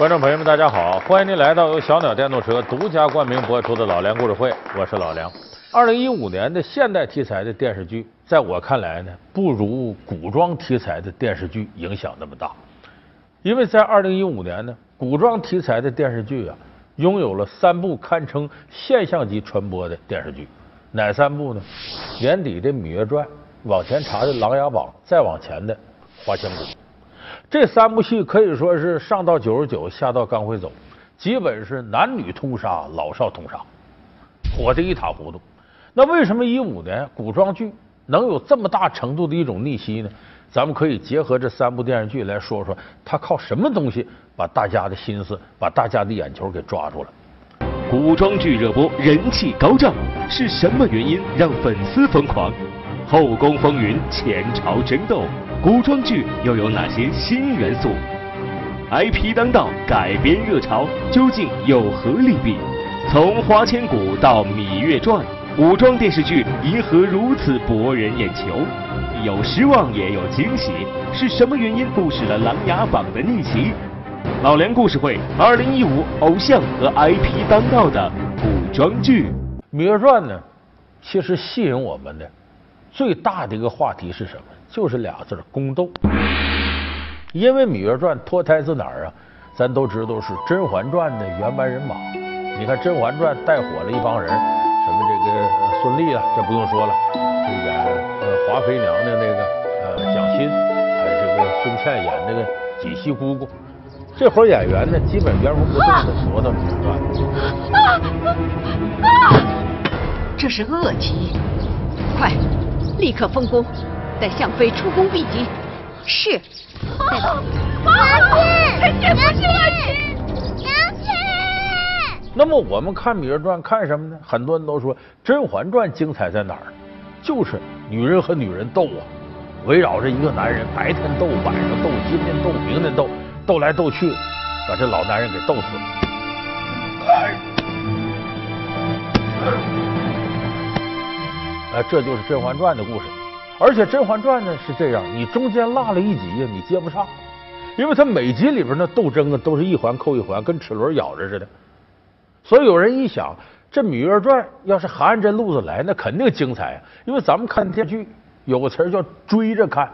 观众朋友们，大家好！欢迎您来到由小鸟电动车独家冠名播出的老梁故事会，我是老梁。二零一五年的现代题材的电视剧，在我看来呢，不如古装题材的电视剧影响那么大。因为在二零一五年呢，古装题材的电视剧啊，拥有了三部堪称现象级传播的电视剧。哪三部呢？年底的《芈月传》，往前查的《琅琊榜》，再往前的《花千骨》。这三部戏可以说是上到九十九，下到刚会走，基本是男女通杀，老少通杀，火的一塌糊涂。那为什么一五年古装剧能有这么大程度的一种逆袭呢？咱们可以结合这三部电视剧来说说，它靠什么东西把大家的心思、把大家的眼球给抓住了？古装剧热播，人气高涨，是什么原因让粉丝疯狂？后宫风云，前朝争斗。古装剧又有哪些新元素？IP 当道，改编热潮究竟有何利弊？从《花千骨》到《芈月传》，古装电视剧为何如此博人眼球？有失望也有惊喜，是什么原因促使了《琅琊榜》的逆袭？老梁故事会，二零一五偶像和 IP 当道的古装剧《芈月传》呢？其实吸引我们的最大的一个话题是什么？就是俩字宫斗，因为《芈月传》脱胎自哪儿啊？咱都知道是《甄嬛传》的原班人马。你看《甄嬛传》带火了一帮人，什么这个孙俪啊，这不用说了，就演呃华妃娘娘那个呃蒋欣，还有这个孙茜演那个锦汐姑姑，这伙演员呢，基本原封不动的挪到《芈月传》。这是恶疾，快，立刻封宫！带相妃出宫避疾，是。娘亲，这不是恶疾。娘亲。那么我们看《芈月传》看什么呢？很多人都说《甄嬛传》精彩在哪儿？就是女人和女人斗啊，围绕着一个男人，白天斗，晚上斗，今天斗，明天斗，斗来斗去，把这老男人给斗死了。哎，这就是《甄嬛传》的故事。而且《甄嬛传》呢是这样，你中间落了一集呀，你接不上，因为它每集里边那斗争啊都是一环扣一环，跟齿轮咬着似的。所以有人一想，这《芈月传》要是韩安贞路子来，那肯定精彩啊！因为咱们看电视剧有个词叫追着看，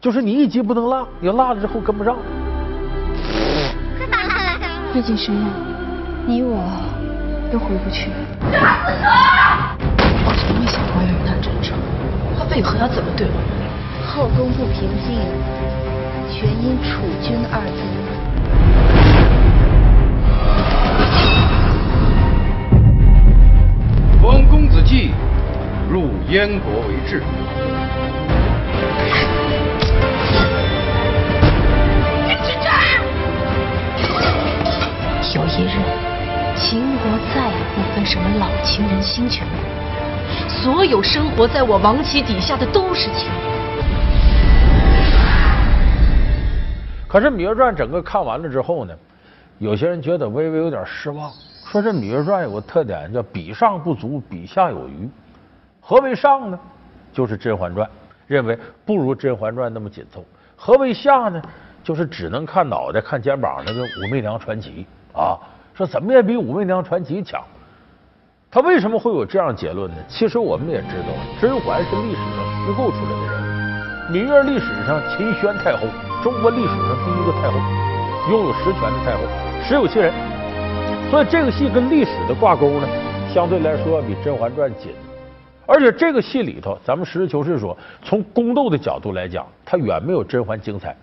就是你一集不能落，你落了之后跟不上。毕竟是梦，你我都回不去。我从未想过要与他争吵。为何要怎么对我？后宫不平静，全因楚君二字。封公子骥入燕国为质。有一日，秦国再也不分什么老情人、新权人。所有生活在我王旗底下的都是情。可是《芈月传》整个看完了之后呢，有些人觉得微微有点失望，说这《芈月传》有个特点叫比上不足，比下有余。何为上呢？就是《甄嬛传》，认为不如《甄嬛传》那么紧凑。何为下呢？就是只能看脑袋、看肩膀那个《武媚娘传奇》啊，说怎么也比《武媚娘传奇》强。他为什么会有这样结论呢？其实我们也知道，甄嬛是历史上虚构出来的人。芈月历史上秦宣太后，中国历史上第一个太后，拥有实权的太后，实有其人。所以这个戏跟历史的挂钩呢，相对来说要比《甄嬛传》紧。而且这个戏里头，咱们实事求是说，从宫斗的角度来讲，它远没有甄嬛精彩。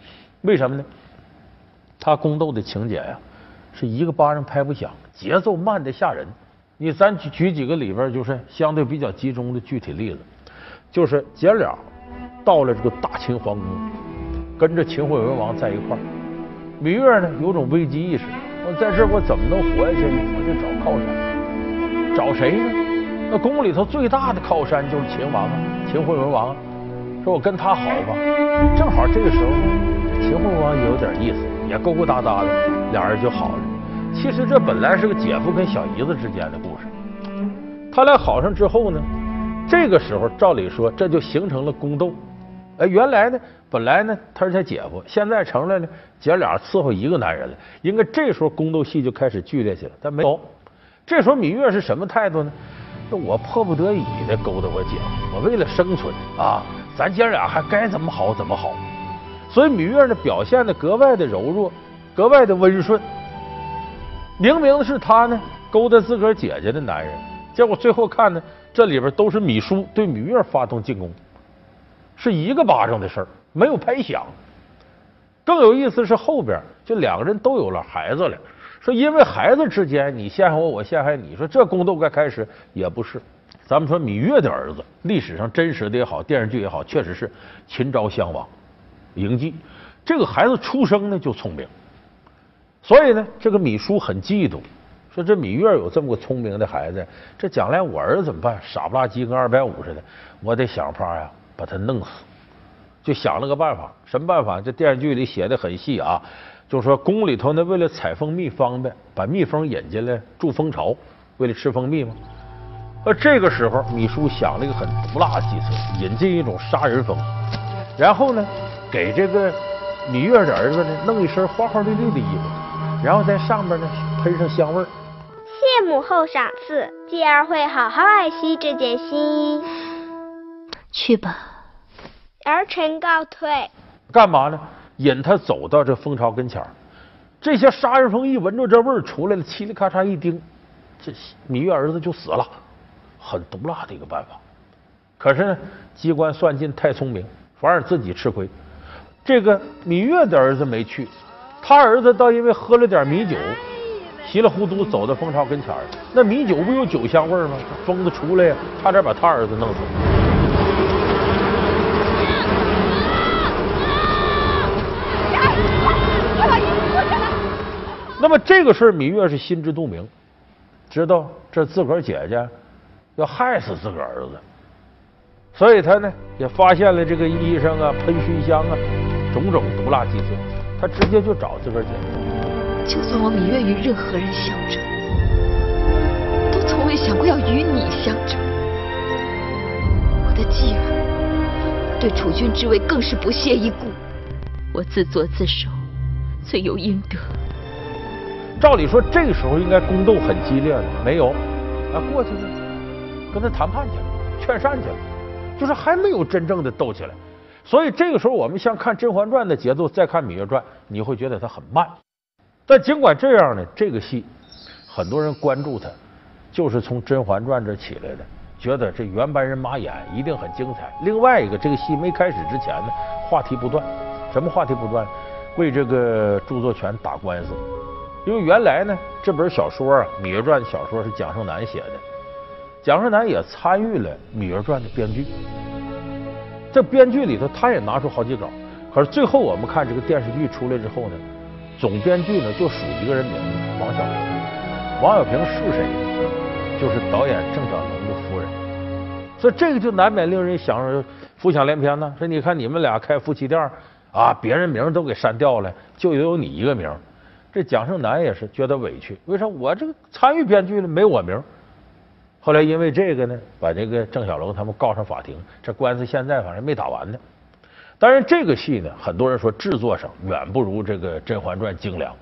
为什么呢？它宫斗的情节呀，是一个巴掌拍不响，节奏慢的吓人。你咱举举几个里边就是相对比较集中的具体例子，就是姐俩到了这个大秦皇宫，跟着秦惠文王在一块儿。芈月呢有种危机意识，我在这儿我怎么能活下去呢？我就找靠山，找谁呢？那宫里头最大的靠山就是秦王啊，秦惠文王。说我跟他好吧，正好这个时候，秦惠文王也有点意思，也勾勾搭搭的，俩人就好了。其实这本来是个姐夫跟小姨子之间的故事，他俩好上之后呢，这个时候照理说这就形成了宫斗。哎，原来呢本来呢他是他姐夫，现在成了呢姐俩伺候一个男人了。应该这时候宫斗戏就开始剧烈起来，但没有。这时候芈月是什么态度呢？我迫不得已的勾搭我姐夫，我为了生存啊，咱姐俩还该怎么好怎么好。所以芈月呢表现的格外的柔弱，格外的温顺。明明是他呢勾搭自个儿姐姐的男人，结果最后看呢，这里边都是芈姝对芈月发动进攻，是一个巴掌的事儿，没有拍响。更有意思是后边，就两个人都有了孩子了。说因为孩子之间你陷害我，我陷害你，说这宫斗该开始也不是。咱们说芈月的儿子，历史上真实的也好，电视剧也好，确实是秦昭襄王嬴稷。这个孩子出生呢就聪明，所以呢，这个芈姝很嫉妒，说这芈月有这么个聪明的孩子，这将来我儿子怎么办？傻不拉几跟二百五似的，我得想法呀把他弄死。就想了个办法，什么办法？这电视剧里写的很细啊。就说宫里头呢，为了采蜂蜜方便，把蜜蜂引进来筑蜂巢，为了吃蜂蜜嘛。而这个时候，芈姝想了一个很毒辣的计策，引进一种杀人蜂，然后呢，给这个芈月的儿子呢弄一身花花绿绿的衣服，然后在上面呢喷上香味儿。谢母后赏赐，继儿会好好爱惜这件新衣。去吧，儿臣告退。干嘛呢？引他走到这蜂巢跟前儿，这些杀人蜂一闻着这味儿出来了，嘁哩咔嚓一叮，这芈月儿子就死了，很毒辣的一个办法。可是呢，机关算尽太聪明，反而自己吃亏。这个芈月的儿子没去，他儿子倒因为喝了点米酒，稀里糊涂走到蜂巢跟前儿，那米酒不有酒香味吗？疯子出来呀，差点把他儿子弄死。那么这个事儿，芈月是心知肚明，知道这自个儿姐姐要害死自个儿子，所以他呢也发现了这个衣裳啊、喷熏香啊种种毒辣计策，他直接就找自个儿姐姐。就算我芈月与任何人相争，都从未想过要与你相争。我的继儿对储君之位更是不屑一顾，我自作自受，罪有应得。照理说，这个时候应该宫斗很激烈了，没有啊，过去了，跟他谈判去了，劝善去了，就是还没有真正的斗起来。所以这个时候，我们像看《甄嬛传》的节奏，再看《芈月传》，你会觉得它很慢。但尽管这样呢，这个戏很多人关注它，就是从《甄嬛传》这起来的，觉得这原班人马演一定很精彩。另外一个，这个戏没开始之前呢，话题不断，什么话题不断？为这个著作权打官司。因为原来呢，这本小说啊，《芈月传》小说是蒋胜男写的，蒋胜男也参与了《芈月传》的编剧。这编剧里头，他也拿出好几稿。可是最后我们看这个电视剧出来之后呢，总编剧呢就数一个人名字：王小平。王小平是谁？就是导演郑晓龙的夫人。所以这个就难免令人想浮想联翩呢。说你看你们俩开夫妻店啊，别人名都给删掉了，就有你一个名。这蒋胜男也是觉得委屈，为啥我这个参与编剧了没我名？后来因为这个呢，把这个郑晓龙他们告上法庭，这官司现在反正没打完呢。当然，这个戏呢，很多人说制作上远不如这个《甄嬛传》精良，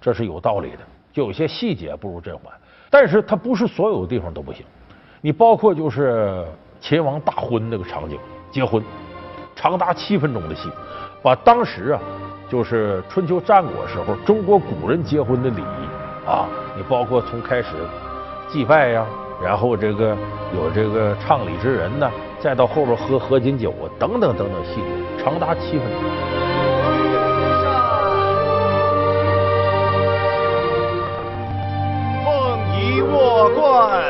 这是有道理的，就有些细节不如甄嬛。但是它不是所有地方都不行，你包括就是秦王大婚那个场景，结婚长达七分钟的戏，把当时啊。就是春秋战国时候中国古人结婚的礼仪啊，你包括从开始祭拜呀，然后这个有这个唱礼之人呢，再到后边喝合卺酒啊，等等等等细节，长达七分钟。凤仪卧冠。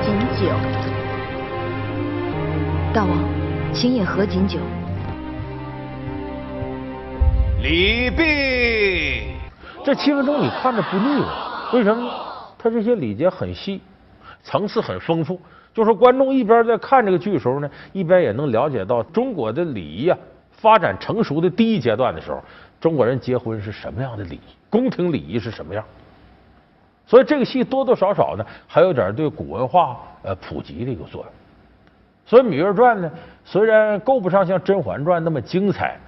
锦酒，大王，请饮合卺酒。礼毕。这七分钟你看着不腻为什么？他这些礼节很细，层次很丰富。就说观众一边在看这个剧的时候呢，一边也能了解到中国的礼仪啊发展成熟的第一阶段的时候，中国人结婚是什么样的礼仪，宫廷礼仪是什么样。所以这个戏多多少少呢，还有点对古文化呃普及的一个作用。所以《芈月传》呢，虽然够不上像《甄嬛传》那么精彩，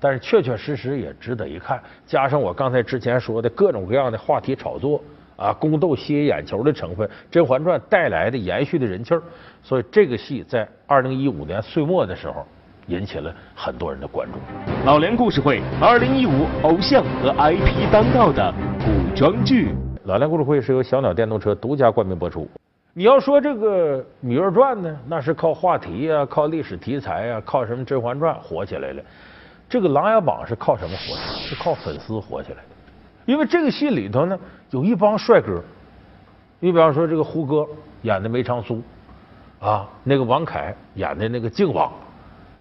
但是确确实实也值得一看。加上我刚才之前说的各种各样的话题炒作啊，宫斗吸引眼球的成分，《甄嬛传》带来的延续的人气儿，所以这个戏在二零一五年岁末的时候引起了很多人的关注。老梁故事会二零一五偶像和 IP 当道的古装剧。老梁故事会是由小鸟电动车独家冠名播出。你要说这个《芈月传》呢，那是靠话题啊，靠历史题材啊，靠什么《甄嬛传》火起来了。这个《琅琊榜》是靠什么火起来？是靠粉丝火起来的。因为这个戏里头呢，有一帮帅哥。你比方说这个胡歌演的梅长苏啊，那个王凯演的那个靖王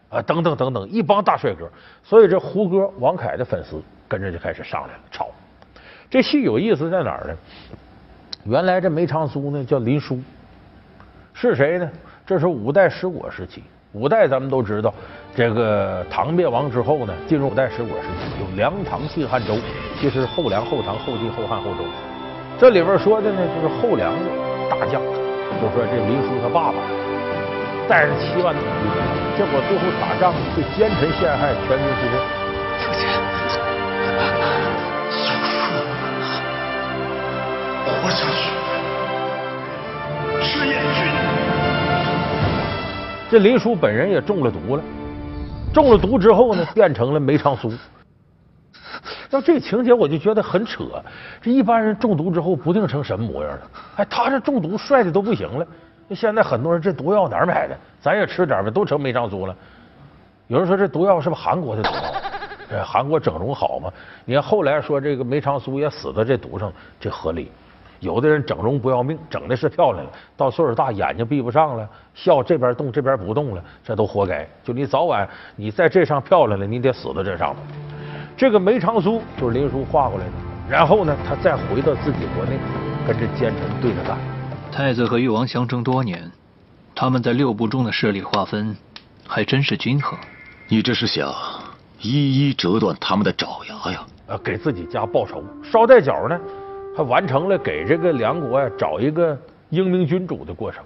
啊，等等等等，一帮大帅哥。所以这胡歌、王凯的粉丝跟着就开始上来了，吵。这戏有意思在哪儿呢？原来这梅长苏呢叫林殊，是谁呢？这是五代十国时期。五代咱们都知道，这个唐灭亡之后呢，进入五代十国时期，有梁、唐、晋、汉、周，其实后梁、后唐、后晋、后汉、后周。这里边说的呢，就是后梁的大将，就说这林殊他爸爸带着七万大军，结果最后打仗被奸臣陷害，全军覆没。活下去，赤焰军。这林殊本人也中了毒了，中了毒之后呢，变成了梅长苏。那这情节我就觉得很扯，这一般人中毒之后不定成什么模样了。哎，他这中毒帅的都不行了。现在很多人这毒药哪儿买的？咱也吃点呗，都成梅长苏了。有人说这毒药是不是韩国的毒药？韩国整容好吗？你看后来说这个梅长苏也死在这毒上，这合理。有的人整容不要命，整的是漂亮了，到岁数大眼睛闭不上了，笑这边动这边不动了，这都活该。就你早晚你在这上漂亮了，你得死在这上头。这个梅长苏就是林殊画过来的，然后呢，他再回到自己国内，跟这奸臣对着干。太子和誉王相争多年，他们在六部中的势力划分还真是均衡。你这是想一一折断他们的爪牙呀？呃，给自己家报仇。捎带脚呢。还完成了给这个梁国呀找一个英明君主的过程，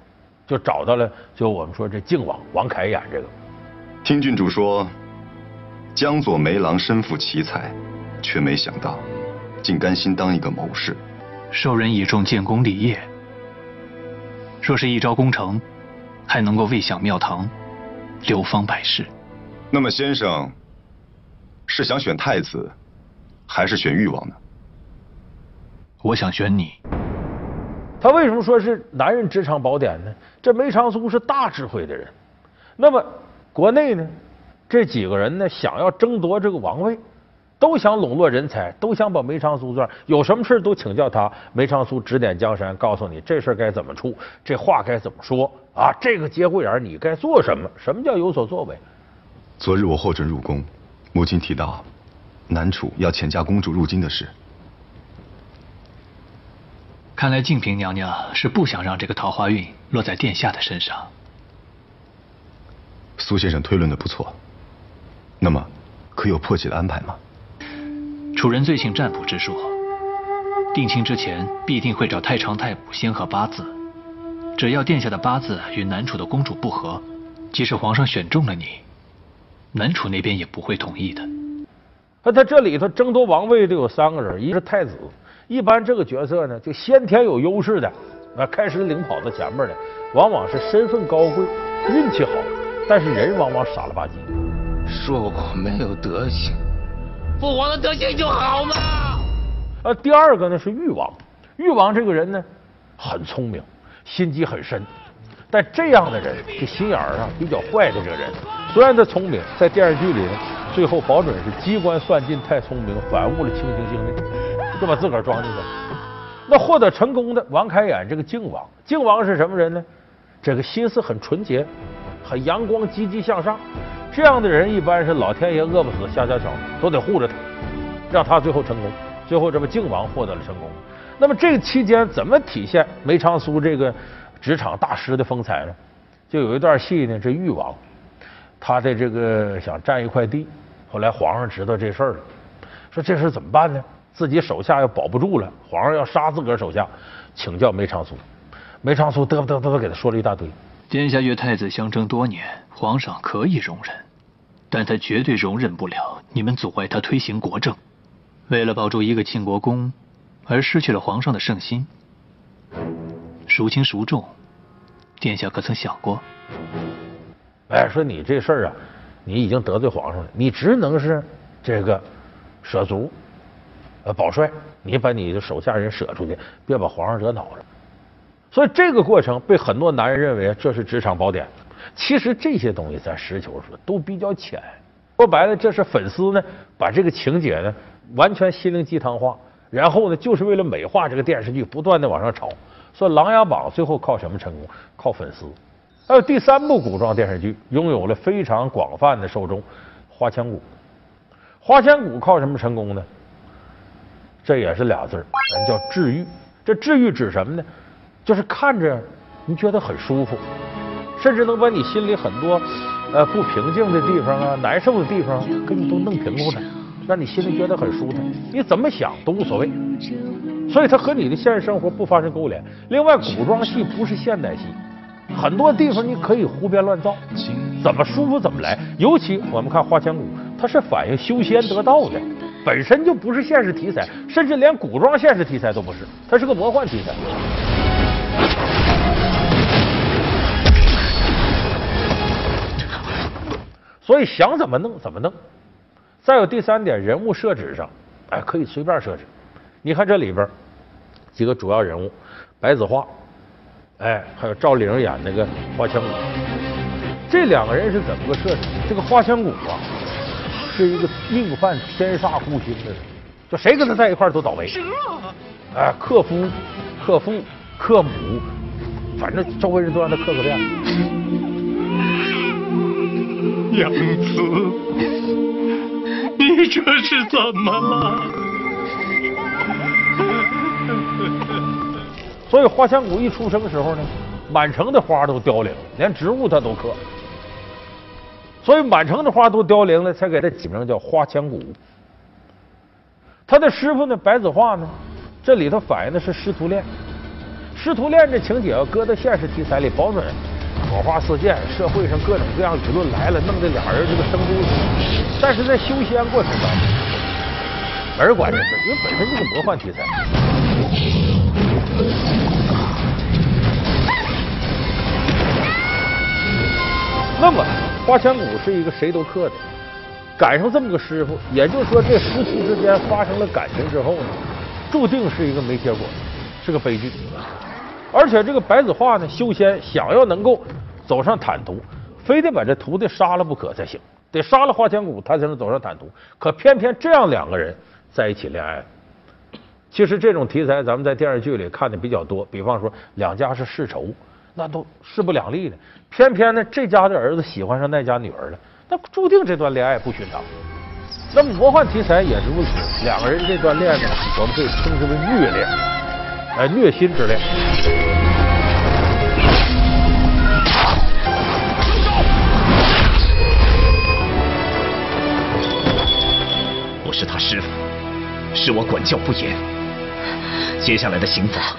就找到了，就我们说这靖王王凯演这个。听郡主说，江左梅郎身负奇才，却没想到竟甘心当一个谋士。受人倚重，建功立业。若是一朝功成，还能够位享庙堂，流芳百世。那么先生是想选太子，还是选誉王呢？我想选你。他为什么说是男人职场宝典呢？这梅长苏是大智慧的人。那么国内呢，这几个人呢，想要争夺这个王位，都想笼络人才，都想把梅长苏算，有什么事都请教他。梅长苏指点江山，告诉你这事该怎么处，这话该怎么说啊？这个节骨眼你该做什么？什么叫有所作为？昨日我获准入宫，母亲提到南楚要遣嫁公主入京的事。看来静嫔娘娘是不想让这个桃花运落在殿下的身上。苏先生推论的不错，那么可有破解的安排吗？楚人最信占卜之术，定亲之前必定会找太常太卜先合八字。只要殿下的八字与南楚的公主不合，即使皇上选中了你，南楚那边也不会同意的。那他这里头争夺王位的有三个人，一是太子。一般这个角色呢，就先天有优势的，那开始领跑到前面的，往往是身份高贵、运气好，但是人往往傻了吧唧。说我没有德行，父皇的德行就好嘛。呃，第二个呢是誉王，誉王这个人呢很聪明，心机很深，但这样的人这心眼儿啊比较坏的这个人，虽然他聪明，在电视剧里呢，最后保准是机关算尽太聪明，反误了卿卿性命。就把自个儿装进去了。那获得成功的王开眼这个靖王，靖王是什么人呢？这个心思很纯洁，很阳光、积极向上。这样的人一般是老天爷饿不死瞎家巧，都得护着他，让他最后成功。最后这不靖王获得了成功。那么这期间怎么体现梅长苏这个职场大师的风采呢？就有一段戏呢，这誉王他的这个想占一块地，后来皇上知道这事儿了。说这事怎么办呢？自己手下要保不住了，皇上要杀自个儿手下，请教梅长苏。梅长苏嘚嘚嘚嘚给他说了一大堆。殿下与太子相争多年，皇上可以容忍，但他绝对容忍不了你们阻碍他推行国政。为了保住一个庆国公，而失去了皇上的圣心，孰轻孰重？殿下可曾想过？哎，说你这事儿啊，你已经得罪皇上了，你只能是这个舍卒。呃，保帅，你把你的手下人舍出去，别把皇上惹恼了。所以这个过程被很多男人认为这是职场宝典。其实这些东西咱实求说都比较浅。说白了，这是粉丝呢把这个情节呢完全心灵鸡汤化，然后呢就是为了美化这个电视剧，不断的往上炒。说《琅琊榜》最后靠什么成功？靠粉丝。还有第三部古装电视剧拥有了非常广泛的受众，《花千骨》。《花千骨》靠什么成功呢？这也是俩字，咱叫治愈。这治愈指什么呢？就是看着你觉得很舒服，甚至能把你心里很多呃不平静的地方啊、难受的地方，给你都弄平了，让你心里觉得很舒坦。你怎么想都无所谓，所以它和你的现实生活不发生勾连。另外，古装戏不是现代戏，很多地方你可以胡编乱造，怎么舒服怎么来。尤其我们看《花千骨》，它是反映修仙得道的。本身就不是现实题材，甚至连古装现实题材都不是，它是个魔幻题材。所以想怎么弄怎么弄。再有第三点，人物设置上，哎，可以随便设置。你看这里边几个主要人物，白子画，哎，还有赵灵演那个花千骨，这两个人是怎么个设置？这个花千骨啊。是一个命犯天煞孤星的人，就谁跟他在一块都倒霉。哎，克夫、克父、克母，反正周围人都让他克个遍。娘子，你这是怎么了？所以花千骨一出生的时候呢，满城的花都凋零，连植物他都克。所以满城的花都凋零了，才给他起名叫花千骨。他的师傅呢，白子画呢，这里头反映的是师徒恋。师徒恋这情节要搁到现实题材里，保准火花四溅，社会上各种各样舆论来了，弄得俩人这个生不如死但是在修仙过程当中，没人管这事，因为本身就是魔幻题材。那么。花千骨是一个谁都克的，赶上这么个师傅，也就是说这师徒之间发生了感情之后呢，注定是一个没结果，是个悲剧。而且这个白子画呢，修仙想要能够走上坦途，非得把这徒弟杀了不可才行，得杀了花千骨，他才能走上坦途。可偏偏这样两个人在一起恋爱，其实这种题材咱们在电视剧里看的比较多，比方说两家是世仇。那都势不两立的，偏偏呢，这家的儿子喜欢上那家女儿了，那注定这段恋爱不寻常。那么魔幻题材也是如此，两个人这段恋呢，我们可以称之为虐恋，哎，虐心之恋。我是他师傅，是我管教不严，接下来的刑罚。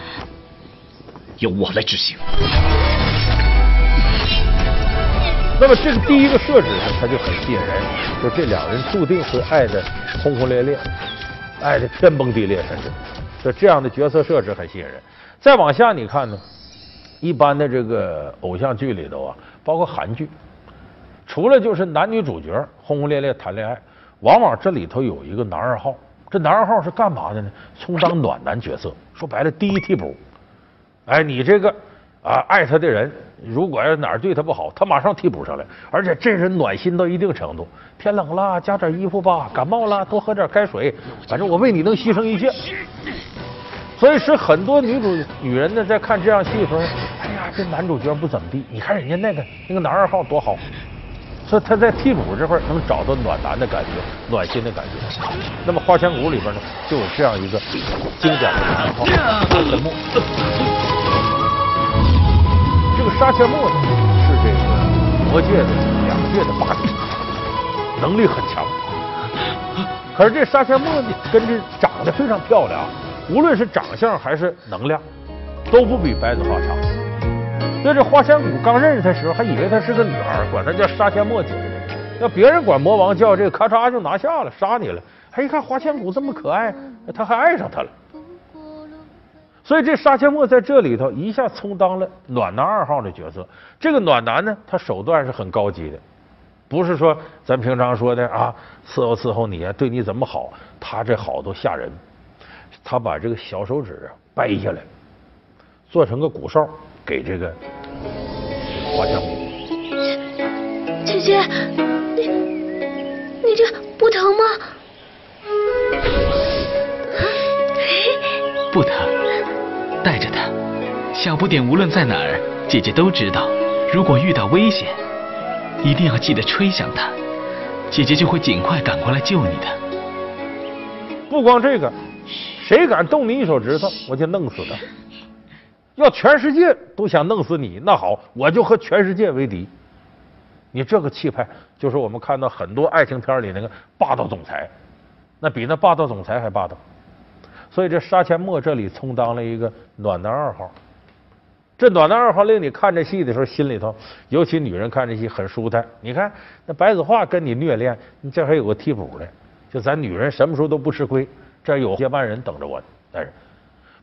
由我来执行。那么这个第一个设置呢，它就很吸引人，就这两人注定会爱的轰轰烈烈，爱的天崩地裂，甚至就这样的角色设置很吸引人。再往下你看呢，一般的这个偶像剧里头啊，包括韩剧，除了就是男女主角轰轰烈烈谈恋爱，往往这里头有一个男二号。这男二号是干嘛的呢？充当暖男角色，说白了，第一替补。哎，你这个啊，爱他的人，如果要哪儿对他不好，他马上替补上来，而且这人暖心到一定程度。天冷了，加点衣服吧；感冒了，多喝点开水。反正我为你能牺牲一切。所以使很多女主女人呢，在看这样戏的时候，哎呀，这男主角不怎么地。你看人家那个那个男二号多好，所以他在替补这块能找到暖男的感觉，暖心的感觉。那么《花千骨》里边呢，就有这样一个经典的男二号。这个杀阡陌呢，是这个魔界的两界的霸主，能力很强。可是这杀阡陌呢，跟这长得非常漂亮，无论是长相还是能量，都不比白子画差。所以这花千骨刚认识他时候，还以为她是个女孩，管她叫杀阡陌姐姐。要别人管魔王叫这个，咔嚓就拿下了，杀你了。还一看花千骨这么可爱，他还爱上她了。所以这杀阡陌在这里头一下充当了暖男二号的角色。这个暖男呢，他手段是很高级的，不是说咱平常说的啊，伺候伺候你啊，对你怎么好，他这好都吓人。他把这个小手指啊掰下来，做成个骨哨给这个花千骨。姐姐，你你这不疼吗？不疼。带着他，小不点无论在哪儿，姐姐都知道。如果遇到危险，一定要记得吹响它，姐姐就会尽快赶过来救你的。不光这个，谁敢动你一手指头，我就弄死他。要全世界都想弄死你，那好，我就和全世界为敌。你这个气派，就是我们看到很多爱情片里那个霸道总裁，那比那霸道总裁还霸道。所以这杀阡陌这里充当了一个暖男二号，这暖男二号令你看这戏的时候心里头，尤其女人看这戏很舒坦。你看那白子画跟你虐恋，你这还有个替补的，就咱女人什么时候都不吃亏，这有接班人等着我。但是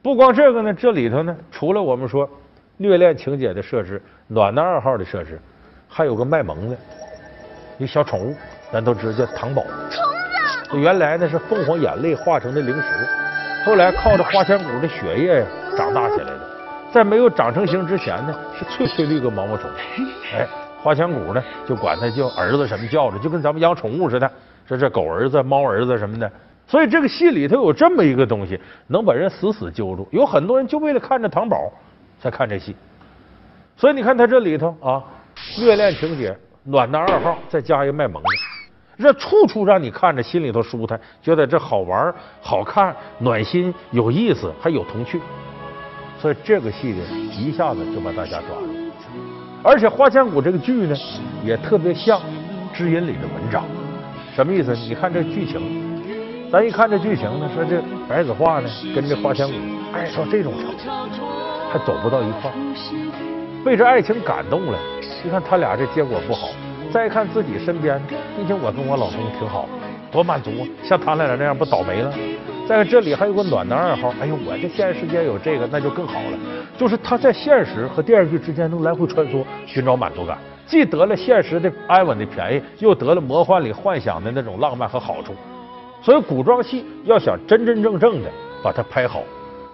不光这个呢，这里头呢，除了我们说虐恋情节的设置，暖男二号的设置，还有个卖萌的，一小宠物，咱都知道叫糖宝。虫子。原来呢是凤凰眼泪化成的零食。后来靠着花千骨的血液呀长大起来的，在没有长成形之前呢，是翠翠绿个毛毛虫。哎，花千骨呢就管它叫儿子什么叫着，就跟咱们养宠物似的，这这狗儿子、猫儿子什么的。所以这个戏里头有这么一个东西，能把人死死揪住。有很多人就为了看着糖宝才看这戏。所以你看他这里头啊，虐恋情节，暖男二号，再加一个卖萌的。这处处让你看着心里头舒坦，觉得这好玩、好看、暖心、有意思，还有童趣。所以这个戏呢，一下子就把大家抓住。而且《花千骨》这个剧呢，也特别像《知音》里的文章。什么意思？你看这剧情，咱一看这剧情呢，说这白子画呢跟这花千骨爱到这种程度，还走不到一块儿，被这爱情感动了。你看他俩这结果不好。再看自己身边，毕竟我跟我老公挺好，多满足啊！像他俩那样不倒霉了？再看这里还有个暖男二号，哎呦，我这现实世界有这个那就更好了。就是他在现实和电视剧之间能来回穿梭，寻找满足感，既得了现实的安稳的便宜，又得了魔幻里幻想的那种浪漫和好处。所以古装戏要想真真正正的把它拍好。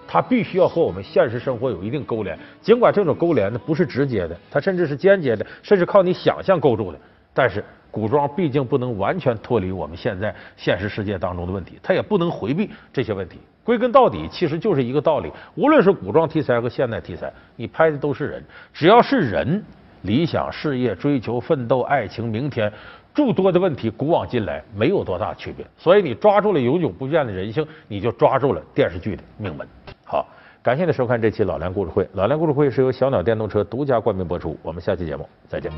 它必须要和我们现实生活有一定勾连，尽管这种勾连呢不是直接的，它甚至是间接的，甚至靠你想象构筑的。但是古装毕竟不能完全脱离我们现在现实世界当中的问题，它也不能回避这些问题。归根到底，其实就是一个道理：无论是古装题材和现代题材，你拍的都是人，只要是人，理想、事业、追求、奋斗、爱情、明天。诸多的问题，古往今来没有多大区别，所以你抓住了永久不变的人性，你就抓住了电视剧的命门。好，感谢您收看这期老梁故事会。老梁故事会是由小鸟电动车独家冠名播出，我们下期节目再见。